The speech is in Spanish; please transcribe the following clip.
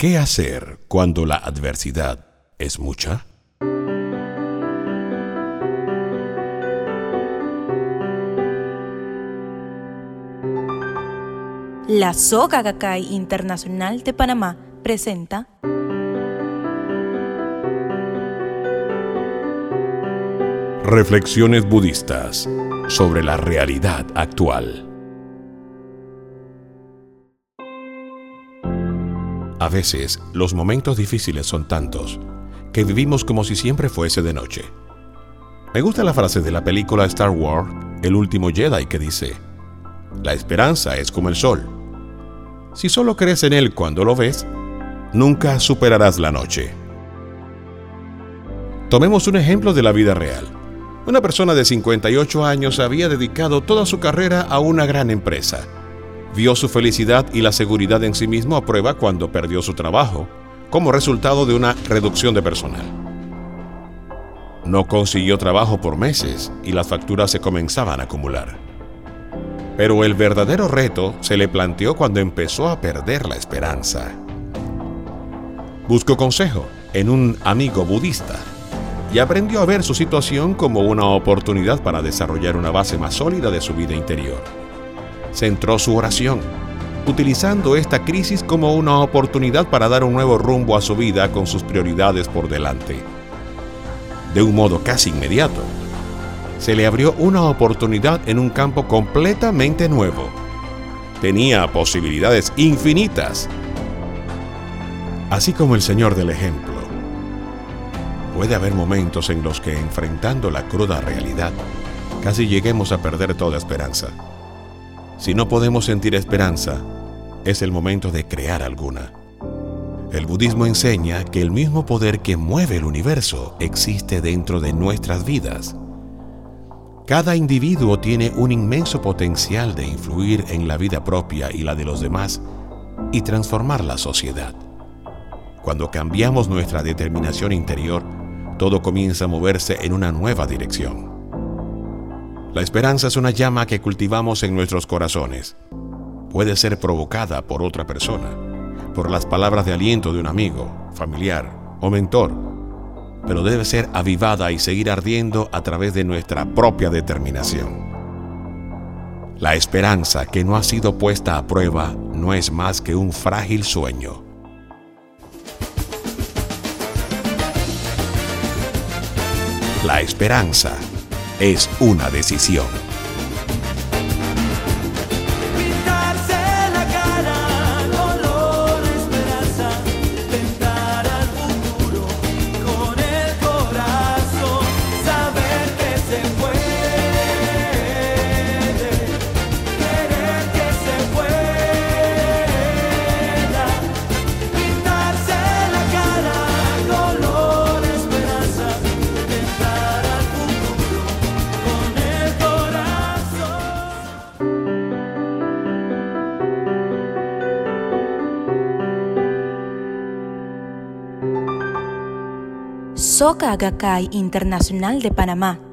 ¿Qué hacer cuando la adversidad es mucha? La Soga Gakkai Internacional de Panamá presenta Reflexiones budistas sobre la realidad actual. A veces, los momentos difíciles son tantos que vivimos como si siempre fuese de noche. Me gusta la frase de la película Star Wars, El último Jedi, que dice, La esperanza es como el sol. Si solo crees en él cuando lo ves, nunca superarás la noche. Tomemos un ejemplo de la vida real. Una persona de 58 años había dedicado toda su carrera a una gran empresa vio su felicidad y la seguridad en sí mismo a prueba cuando perdió su trabajo, como resultado de una reducción de personal. No consiguió trabajo por meses y las facturas se comenzaban a acumular. Pero el verdadero reto se le planteó cuando empezó a perder la esperanza. Buscó consejo en un amigo budista y aprendió a ver su situación como una oportunidad para desarrollar una base más sólida de su vida interior centró su oración, utilizando esta crisis como una oportunidad para dar un nuevo rumbo a su vida con sus prioridades por delante. De un modo casi inmediato, se le abrió una oportunidad en un campo completamente nuevo. Tenía posibilidades infinitas. Así como el Señor del ejemplo, puede haber momentos en los que enfrentando la cruda realidad, casi lleguemos a perder toda esperanza. Si no podemos sentir esperanza, es el momento de crear alguna. El budismo enseña que el mismo poder que mueve el universo existe dentro de nuestras vidas. Cada individuo tiene un inmenso potencial de influir en la vida propia y la de los demás y transformar la sociedad. Cuando cambiamos nuestra determinación interior, todo comienza a moverse en una nueva dirección. La esperanza es una llama que cultivamos en nuestros corazones. Puede ser provocada por otra persona, por las palabras de aliento de un amigo, familiar o mentor, pero debe ser avivada y seguir ardiendo a través de nuestra propia determinación. La esperanza que no ha sido puesta a prueba no es más que un frágil sueño. La esperanza es una decisión. Soka Gakkai Internacional de Panamá